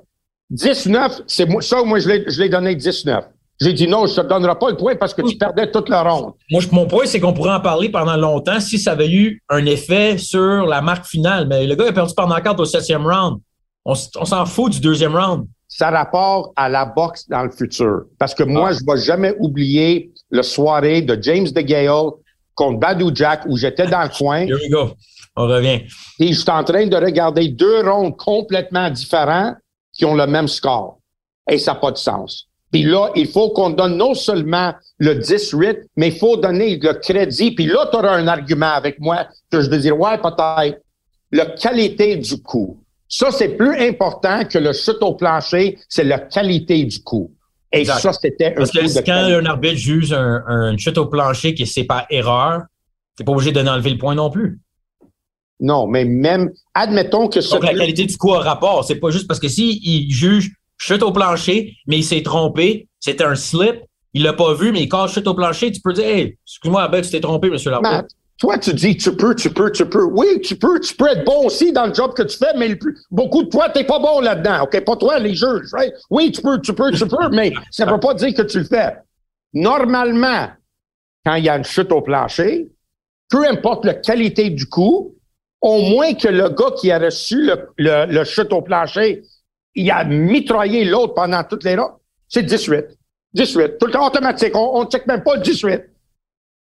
19, c'est moi, ça, moi, je l'ai donné 19. J'ai dit non, je te donnerai pas le point parce que tu perdais toute la ronde. Moi, mon point, c'est qu'on pourrait en parler pendant longtemps si ça avait eu un effet sur la marque finale. Mais le gars a perdu par knockout au septième round. On, s'en fout du deuxième round. Ça rapporte à la boxe dans le futur. Parce que moi, ah. je ne vais jamais oublier le soirée de James DeGale contre Badou Jack où j'étais dans le coin. Here we go. On revient. Et je suis en train de regarder deux rondes complètement différents qui ont le même score. Et ça n'a pas de sens. Puis là, il faut qu'on donne non seulement le 18, mais il faut donner le crédit. Puis là, tu auras un argument avec moi que je vais dire, ouais, peut-être. La qualité du coup. Ça, c'est plus important que le chute au plancher, c'est la qualité du coup. Et ça, c'était un Parce que quand un arbitre juge un, chute au plancher qui c'est pas erreur, t'es pas obligé de d'enlever le point non plus. Non, mais même, admettons que ça. Donc, la qualité du coup a rapport. C'est pas juste parce que si il juge chute au plancher, mais il s'est trompé. C'était un slip. Il l'a pas vu, mais il casse chute au plancher. Tu peux dire, hey, excuse-moi, Abel, tu t'es trompé, monsieur l'arbitre. Toi, tu dis, tu peux, tu peux, tu peux. Oui, tu peux, tu peux être bon aussi dans le job que tu fais, mais beaucoup de toi, t'es pas bon là-dedans. OK? Pas toi, les juges, right? Oui, tu peux, tu peux, tu peux, mais ça veut pas dire que tu le fais. Normalement, quand il y a une chute au plancher, peu importe la qualité du coup, au moins que le gars qui a reçu le, le, le chute au plancher il a mitraillé l'autre pendant toutes les rondes. C'est 18. 18. Tout le temps automatique. On ne check même pas le 18.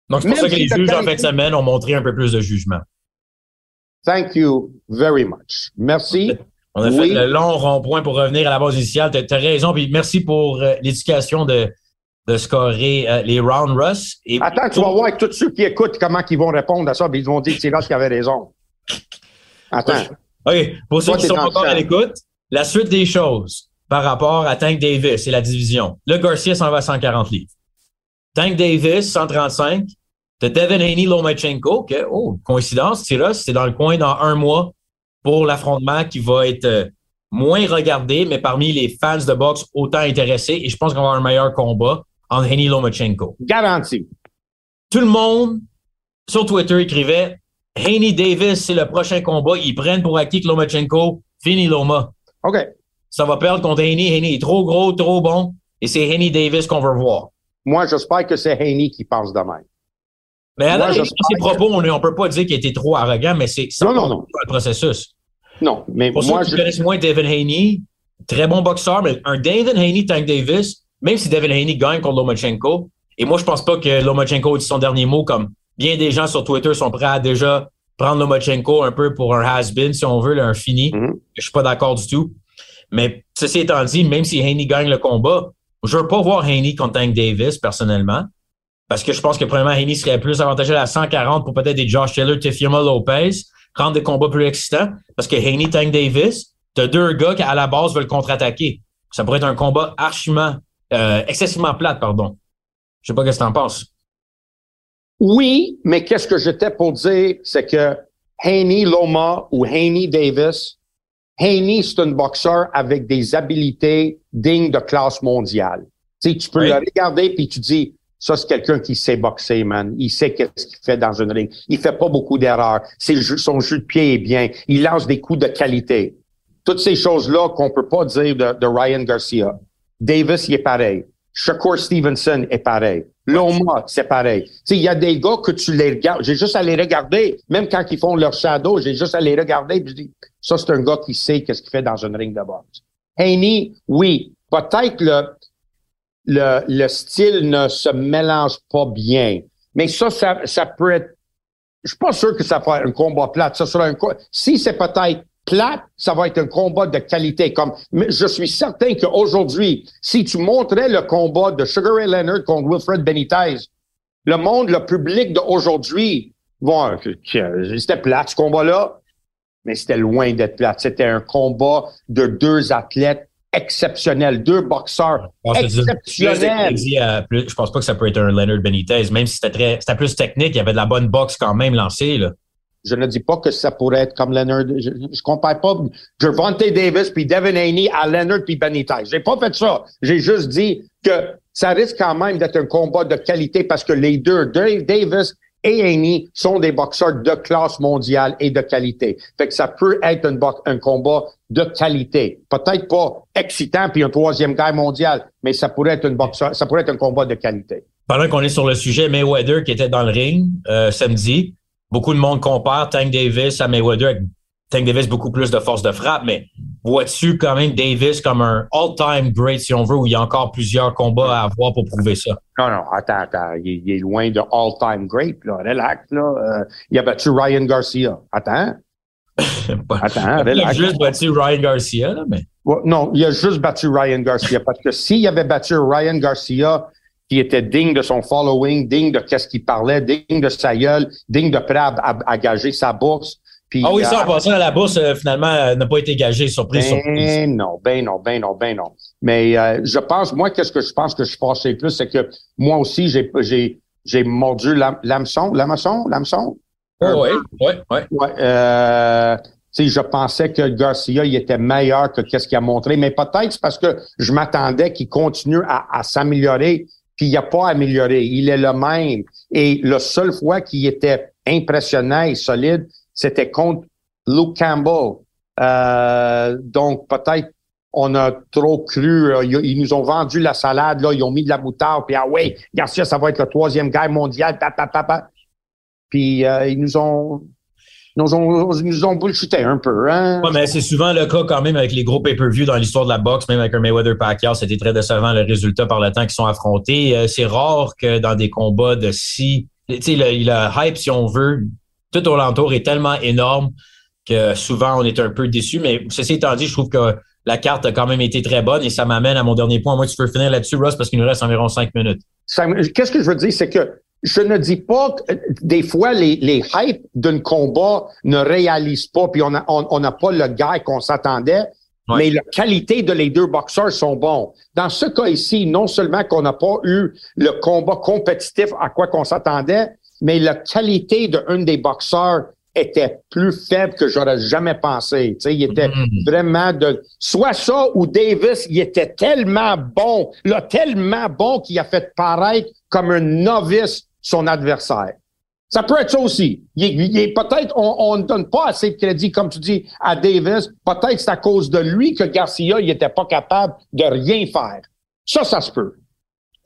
Donc, c'est pour ça que les juges en fin de semaine ont montré un peu plus de jugement. Thank you very much. Merci. On a fait le long rond-point pour revenir à la base initiale. Tu as, raison. Puis merci pour euh, l'éducation de, de scorer euh, les round Russ. Et Attends, tu vas voir tous ceux qui écoutent comment ils vont répondre à ça, ils vont dire que c'est Russ qui avait raison. Attends. OK, pour ceux qui sont encore à l'écoute, la suite des choses par rapport à Tank Davis et la division. Le Garcia s'en va à 140 livres. Tank Davis, 135. De Devin Haney, Lomachenko, que, oh, coïncidence, là, c'est dans le coin dans un mois pour l'affrontement qui va être euh, moins regardé, mais parmi les fans de boxe autant intéressés. Et je pense qu'on va avoir un meilleur combat entre Haney Lomachenko. Garanti. Tout le monde sur Twitter écrivait Haney Davis, c'est le prochain combat. Ils prennent pour acquis que Lomachenko, fini Loma. OK. Ça va perdre contre Haney. Haney est trop gros, trop bon. Et c'est Haney Davis qu'on veut voir. Moi, j'espère que c'est Haney qui pense de même. Mais alors, ses propos, on ne peut pas dire qu'il était trop arrogant, mais c'est non, non, non. le processus. Non, mais Pour moi, ceux qui je... connaissent moins David Haney, très bon boxeur, mais un David Haney, Tank Davis, même si David Haney gagne contre Lomachenko, et moi, je pense pas que Lomachenko dit son dernier mot, comme bien des gens sur Twitter sont prêts à déjà prendre Lomachenko un peu pour un has-been, si on veut, là, un fini. Mm -hmm. Je suis pas d'accord du tout. Mais ceci étant dit, même si Haney gagne le combat, je veux pas voir Haney contre Tank Davis, personnellement. Parce que je pense que, premièrement, Haney serait plus avantagé à 140 pour peut-être des Josh Taylor, Tefioma Lopez, rendre des combats plus excitants. Parce que Haney, Tank Davis, t'as deux gars qui, à la base, veulent contre-attaquer. Ça pourrait être un combat archiment, euh, excessivement plate, pardon. Je sais pas ce que t'en penses. Oui, mais qu'est-ce que j'étais pour dire, c'est que Haney Loma ou Haney Davis, Haney, c'est un boxeur avec des habilités dignes de classe mondiale. Tu sais, tu peux oui. le regarder puis tu dis, ça, c'est quelqu'un qui sait boxer, man. Il sait qu'est-ce qu'il fait dans une ring. Il fait pas beaucoup d'erreurs. Son jeu de pied est bien. Il lance des coups de qualité. Toutes ces choses-là qu'on peut pas dire de, Ryan Garcia. Davis, il est pareil. Shakur Stevenson est pareil. Loma, c'est pareil. Il y a des gars que tu les regardes. J'ai juste à les regarder. Même quand ils font leur shadow, j'ai juste à les regarder je dis, ça, c'est un gars qui sait qu'est-ce qu'il fait dans une ring de boxe. Haney, oui. Peut-être le, le, le style ne se mélange pas bien. Mais ça, ça, ça peut être. Je suis pas sûr que ça être un combat plate. Ça sera un Si c'est peut-être plate, ça va être un combat de qualité. Comme je suis certain qu'aujourd'hui, si tu montrais le combat de Sugar Ray Leonard contre Wilfred Benitez, le monde, le public d'aujourd'hui, bon, c'était plate ce combat-là, mais c'était loin d'être plate. C'était un combat de deux athlètes exceptionnel, deux boxeurs exceptionnels. Je, pense pas que ça peut être un Leonard Benitez, même si c'était très, c'était plus technique, il y avait de la bonne boxe quand même lancée, là. Je ne dis pas que ça pourrait être comme Leonard. Je, je compare pas Gervonta Davis puis Devin Haney à Leonard puis Benitez. J'ai pas fait ça. J'ai juste dit que ça risque quand même d'être un combat de qualité parce que les deux, Dave Davis et Haney sont des boxeurs de classe mondiale et de qualité. Fait que ça peut être un, combat de qualité. Peut-être pas excitant puis un troisième guerre mondial, mais ça pourrait être une boxeur, ça pourrait être un combat de qualité. Pendant qu'on est sur le sujet, Mayweather qui était dans le ring euh, samedi, beaucoup de monde compare Tank Davis à Mayweather avec Tank Davis beaucoup plus de force de frappe, mais vois-tu quand même Davis comme un all-time great, si on veut, où il y a encore plusieurs combats à avoir pour prouver ça? Non, non, attends, attends. Il, il est loin de all-time great, là. Relax, là. Euh, il a battu Ryan Garcia. Attends. attends, relax. Il a juste battu Ryan Garcia, là, mais. non, il a juste battu Ryan Garcia. parce que s'il avait battu Ryan Garcia, qui était digne de son following, digne de qu'est-ce qu'il parlait, digne de sa gueule, digne de prêt à, à, à gager sa bourse, puis, ah oui, ça, en euh, passant à la bourse, euh, finalement, euh, n'a pas été gagé, surprise, ben surprise. non, ben non, ben non, ben non. Mais euh, je pense, moi, qu'est-ce que je pense que je passais plus, c'est que moi aussi, j'ai j'ai j'ai mordu l'hameçon, l'hameçon, l'hameçon. Oui, oui, oui. Ouais, euh, tu sais, je pensais que Garcia, il était meilleur que qu'est-ce qu'il a montré, mais peut-être c'est parce que je m'attendais qu'il continue à, à s'améliorer, puis il n'a pas amélioré. Il est le même. Et la seule fois qu'il était impressionnant et solide, c'était contre Luke Campbell. Euh, donc, peut-être on a trop cru. Euh, ils nous ont vendu la salade, là, ils ont mis de la moutarde, puis ah ouais, Garcia, ça va être le troisième guerre mondiale, Puis euh, ils nous ont nous ont, nous ont un peu. Hein? Ouais, mais c'est souvent le cas quand même avec les gros pay-per-view dans l'histoire de la boxe, même avec un Mayweather Pacquiao, c'était très décevant le résultat par le temps qu'ils sont affrontés. c'est rare que dans des combats de si, tu sais, le hype, si on veut, tout au l'entour est tellement énorme que souvent on est un peu déçu. Mais ceci étant dit, je trouve que la carte a quand même été très bonne et ça m'amène à mon dernier point. Moi, tu peux finir là-dessus, Ross, parce qu'il nous reste environ cinq minutes. Qu'est-ce que je veux dire, c'est que je ne dis pas que des fois les, les hypes d'un combat ne réalisent pas, puis on n'a on, pas le gars qu'on s'attendait, mais la qualité de les deux boxeurs sont bons. Dans ce cas ici, non seulement qu'on n'a pas eu le combat compétitif à quoi qu'on s'attendait, mais la qualité d'un des boxeurs était plus faible que j'aurais jamais pensé. Tu sais, il était mm. vraiment de soit ça ou Davis, il était tellement bon, là tellement bon qu'il a fait paraître comme un novice son adversaire. Ça peut être ça aussi. Il, est, peut-être on ne donne pas assez de crédit, comme tu dis, à Davis. Peut-être c'est à cause de lui que Garcia il n'était pas capable de rien faire. Ça, ça se peut.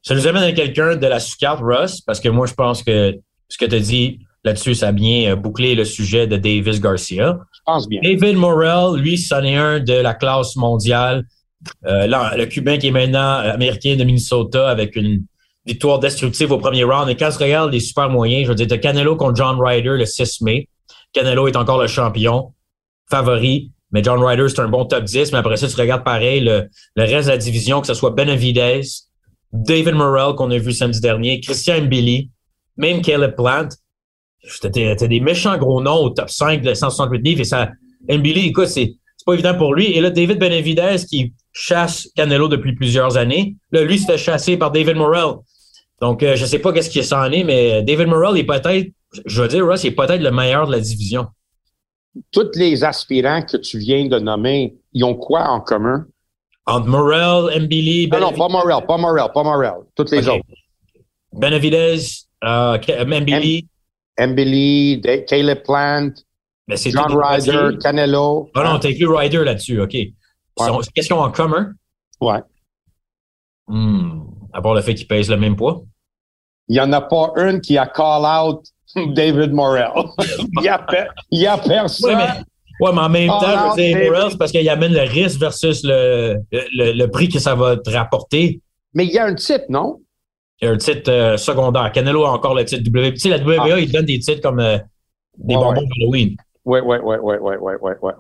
Ça nous amène à quelqu'un de la sous-carte, Russ, parce que moi, je pense que ce que tu as dit là-dessus, ça a bien euh, bouclé le sujet de Davis Garcia. Je pense bien. David Morrell, lui, c'en est un de la classe mondiale. Euh, là, le Cubain qui est maintenant américain de Minnesota avec une victoire destructive au premier round. Et quand je regarde les super moyens, je veux dire, as Canelo contre John Ryder le 6 mai. Canelo est encore le champion, favori. Mais John Ryder, c'est un bon top 10. Mais après ça, tu regardes pareil le, le reste de la division, que ce soit Benavidez, David Morrell qu'on a vu samedi dernier, Christian Mbili, même Caleb Plant. T'as des méchants gros noms au top 5 de 168 livres. Et ça, Mbili, écoute, c'est pas évident pour lui. Et là, David Benavidez qui chasse Canelo depuis plusieurs années. Là, lui, se fait chasser par David Morrell. Donc, euh, je ne sais pas qu'est-ce qui s'en est, mais David Morrell est peut-être, je veux dire, Russ, il est peut-être le meilleur de la division. Tous les aspirants que tu viens de nommer, ils ont quoi en commun? Entre Morrell, Mbili, Non, non, pas Morrell, pas Morrell, pas Morrell. Toutes les autres. Benavidez, euh, Mbili. Mbili, Caleb Plant, John Ryder, Canelo. Ah non, t'as écrit Ryder là-dessus, OK. Qu'est-ce qu'ils ont en commun? Ouais. Hmm. À part le fait qu'ils pèsent le même poids? il n'y en a pas une qui a call out David Morrell. il n'y a, personne. Oui, mais, ouais, mais en même temps, David Morrell, c'est parce qu'il amène le risque versus le, le, le, prix que ça va te rapporter. Mais il y a un titre, non? Il y a un titre euh, secondaire. Canelo a encore le titre WBA. Tu sais, la WBA, ah. il donne des titres comme euh, des bonbons d'Halloween. Oui, oui, oui, oui, oui, oui, oui, oui,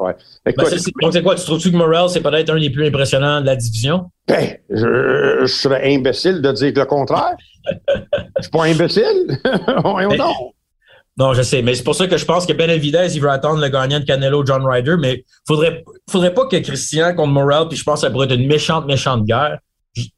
oui. donc, c'est quoi? Tu trouves-tu que Morrell, c'est peut-être un des plus impressionnants de la division? Ben, je, je serais imbécile de dire le contraire. je suis pas imbécile. non. Non, je sais, mais c'est pour ça que je pense que Benavidez, il veut attendre le gagnant de Canelo, John Ryder, mais faudrait, faudrait pas que Christian contre Morrell, puis je pense que ça pourrait être une méchante, méchante guerre.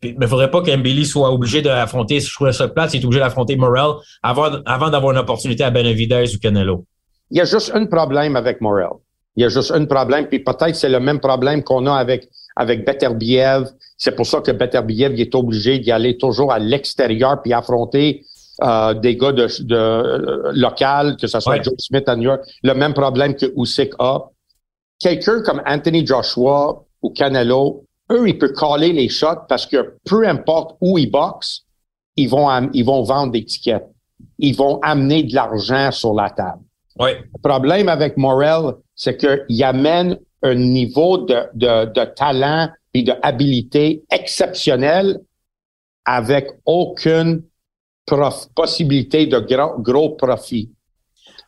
Mais faudrait pas qu'Embelly soit obligé d'affronter, si je trouvais ça place, il est obligé d'affronter Morrell avant, avant d'avoir une opportunité à Benavidez ou Canelo. Il y a juste un problème avec Morel. Il y a juste un problème, puis peut-être c'est le même problème qu'on a avec avec Beterbiev. C'est pour ça que Beterbiev est obligé d'y aller toujours à l'extérieur puis affronter euh, des gars de, de euh, local, que ce soit Joe Smith à New York. Le même problème que Usyk a. Quelqu'un comme Anthony Joshua ou Canelo, eux, ils peuvent caller les shots parce que peu importe où ils boxent, ils vont, ils vont vendre des tickets. Ils vont amener de l'argent sur la table. Le problème avec Morel, c'est qu'il amène un niveau de, de, de talent et de habilité exceptionnel avec aucune possibilité de gros, gros profit.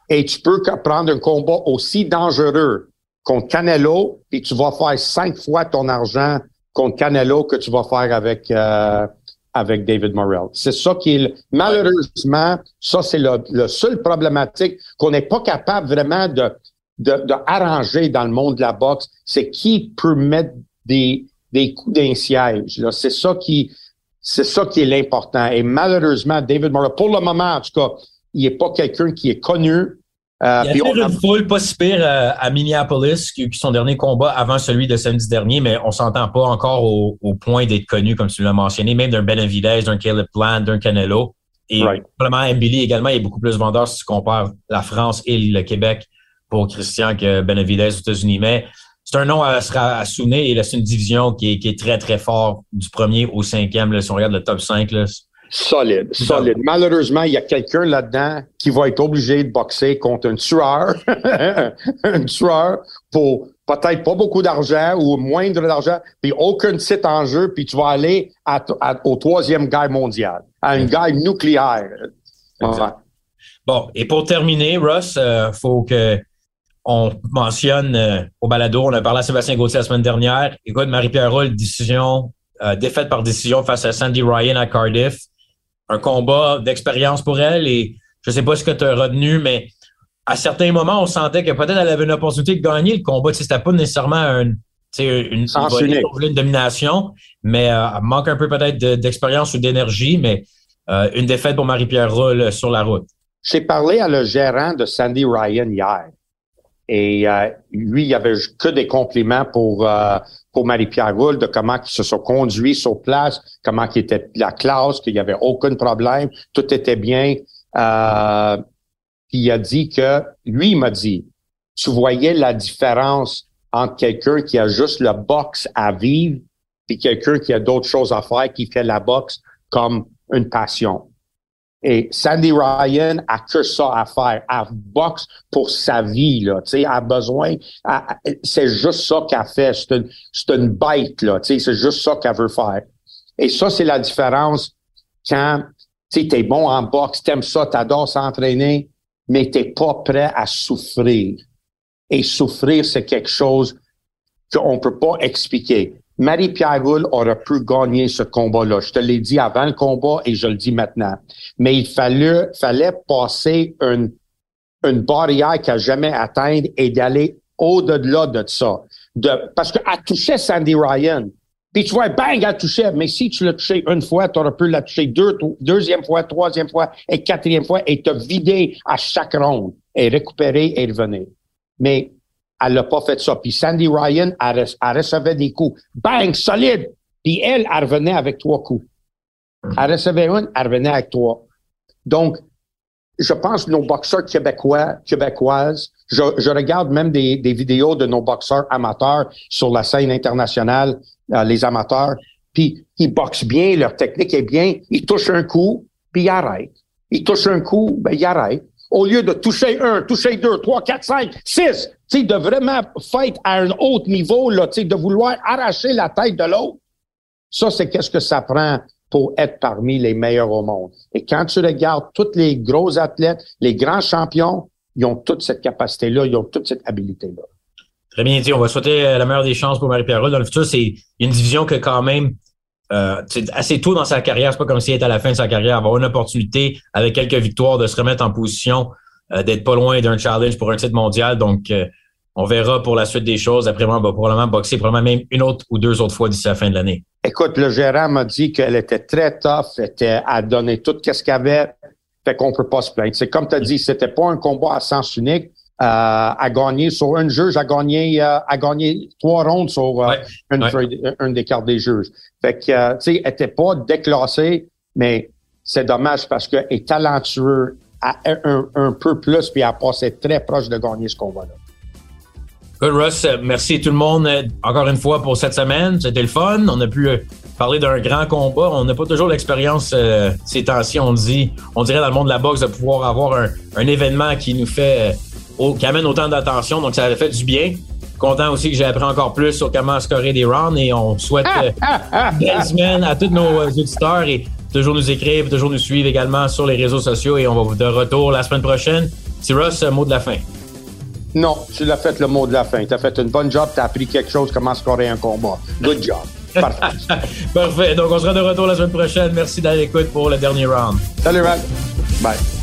Et tu peux prendre un combat aussi dangereux contre Canelo, et tu vas faire cinq fois ton argent contre Canelo que tu vas faire avec euh, avec David Morrell. C'est ça qui est, malheureusement, ça c'est le, le, seul problématique qu'on n'est pas capable vraiment de, de, dans le monde de la boxe. C'est qui peut mettre des, des coups d'un siège. C'est ça qui, c'est ça qui est l'important. Et malheureusement, David Morrell, pour le moment, en tout cas, il n'est pas quelqu'un qui est connu. Euh, il y a une foule pas si pire euh, à Minneapolis, qui, qui son dernier combat avant celui de samedi dernier, mais on s'entend pas encore au, au point d'être connu, comme tu l'as mentionné, même d'un Benavidez, d'un Caleb Plant, d'un Canelo. Et probablement Mbili également est beaucoup plus vendeur si tu compares la France et le Québec pour Christian que Benavidez aux États-Unis. Mais c'est un nom à, à, souvenir et c'est une division qui est, qui est très, très fort du premier au cinquième. Là, si on regarde le top 5, là, Solide, solide. Malheureusement, il y a quelqu'un là-dedans qui va être obligé de boxer contre un tueur, un tueur pour peut-être pas beaucoup d'argent ou moindre d'argent, puis aucun site en jeu, puis tu vas aller au troisième guerre mondiale, à une guerre nucléaire. Bon, et pour terminer, Russ, euh, faut que on mentionne euh, au balado, on a parlé à Sébastien Gauthier la semaine dernière. Écoute, Marie-Pierre Roll, décision, euh, défaite par décision face à Sandy Ryan à Cardiff. Un combat d'expérience pour elle et je sais pas ce que tu as retenu, mais à certains moments, on sentait que peut-être elle avait une opportunité de gagner le combat. C'était pas nécessairement un, une, une, une, domination, mais euh, elle manque un peu peut-être d'expérience ou d'énergie, mais une défaite pour Marie-Pierre Roll sur la route. J'ai parlé à le gérant de Sandy Ryan hier. Et euh, lui, il avait que des compliments pour euh, pour Marie-Pierre Roule de comment ils se sont conduits sur place, comment il était la classe, qu'il n'y avait aucun problème, tout était bien. Euh, il a dit que lui, il m'a dit, tu voyais la différence entre quelqu'un qui a juste le boxe à vivre et quelqu'un qui a d'autres choses à faire, qui fait la boxe comme une passion. Et Sandy Ryan a que ça à faire. Elle boxe pour sa vie, là. Tu sais, a besoin. C'est juste ça qu'elle fait. C'est une, une bête, là. Tu sais, c'est juste ça qu'elle veut faire. Et ça, c'est la différence quand, tu t'es bon en boxe, t'aimes ça, t'adores s'entraîner, mais t'es pas prêt à souffrir. Et souffrir, c'est quelque chose qu'on peut pas expliquer. Marie-Pierre Roule aurait pu gagner ce combat-là. Je te l'ai dit avant le combat et je le dis maintenant. Mais il fallait, fallait passer une, barrière qu'elle jamais atteinte et d'aller au-delà de ça. De, parce qu'elle touchait Sandy Ryan. Puis tu vois, bang, elle touchait. Mais si tu l'as touché une fois, tu aurais pu la toucher deux, deuxième fois, troisième fois et quatrième fois et te vider à chaque ronde et récupérer et revenir. Mais elle n'a pas fait ça. Puis Sandy Ryan, elle, recevait des coups. Bang, solide. Puis elle, elle revenait avec trois coups. Elle recevait une, elle revenait avec trois. Donc, je pense que nos boxeurs québécois, québécoises, je, regarde même des, des, vidéos de nos boxeurs amateurs sur la scène internationale, euh, les amateurs, puis ils boxent bien, leur technique est bien, ils touchent un coup, puis ils arrêtent. Ils touchent un coup, ben ils arrêtent au lieu de toucher un, toucher deux, trois, quatre, cinq, six, tu de vraiment faire à un haut niveau, là, de vouloir arracher la tête de l'autre. Ça, c'est qu'est-ce que ça prend pour être parmi les meilleurs au monde. Et quand tu regardes tous les gros athlètes, les grands champions, ils ont toute cette capacité-là, ils ont toute cette habilité-là. Très bien dit. On va souhaiter la meilleure des chances pour Marie-Pierre Dans le futur, c'est une division que quand même euh, assez tôt dans sa carrière, c'est pas comme s'il était à la fin de sa carrière, avoir une opportunité avec quelques victoires de se remettre en position, euh, d'être pas loin d'un challenge pour un titre mondial. Donc, euh, on verra pour la suite des choses. Après on va probablement boxer probablement même une autre ou deux autres fois d'ici la fin de l'année. Écoute, le gérant m'a dit qu'elle était très tough, était à donner tout ce qu'elle avait. Fait qu'on peut pas se plaindre. C'est comme tu as dit, c'était pas un combat à sens unique à gagner sur un juge, à gagner, à euh, gagner trois rondes sur euh, un des cartes des juges. Fait que, euh, tu sais, elle était pas déclassée, mais c'est dommage parce qu'elle est talentueux un, un, peu plus, puis elle a passé très proche de gagner ce combat-là. Good, Russ. Merci tout le monde encore une fois pour cette semaine. C'était le fun. On a pu parler d'un grand combat. On n'a pas toujours l'expérience ces temps-ci. On dit, on dirait dans le monde de la boxe de pouvoir avoir un, un événement qui nous fait qui amène autant d'attention. Donc, ça a fait du bien. Content aussi que j'ai appris encore plus sur comment scorer des rounds et on souhaite euh, belle semaine à tous nos euh, auditeurs et toujours nous écrire, toujours nous suivre également sur les réseaux sociaux et on va vous de retour la semaine prochaine. C'est Russ, mot de la fin. Non, tu l'as fait le mot de la fin. Tu as fait une bonne job, tu as appris quelque chose, comment scorer un combat. Good job. Parfait. Parfait. Donc, on sera de retour la semaine prochaine. Merci d'aller l'écoute pour le dernier round. Salut, Rad. Bye.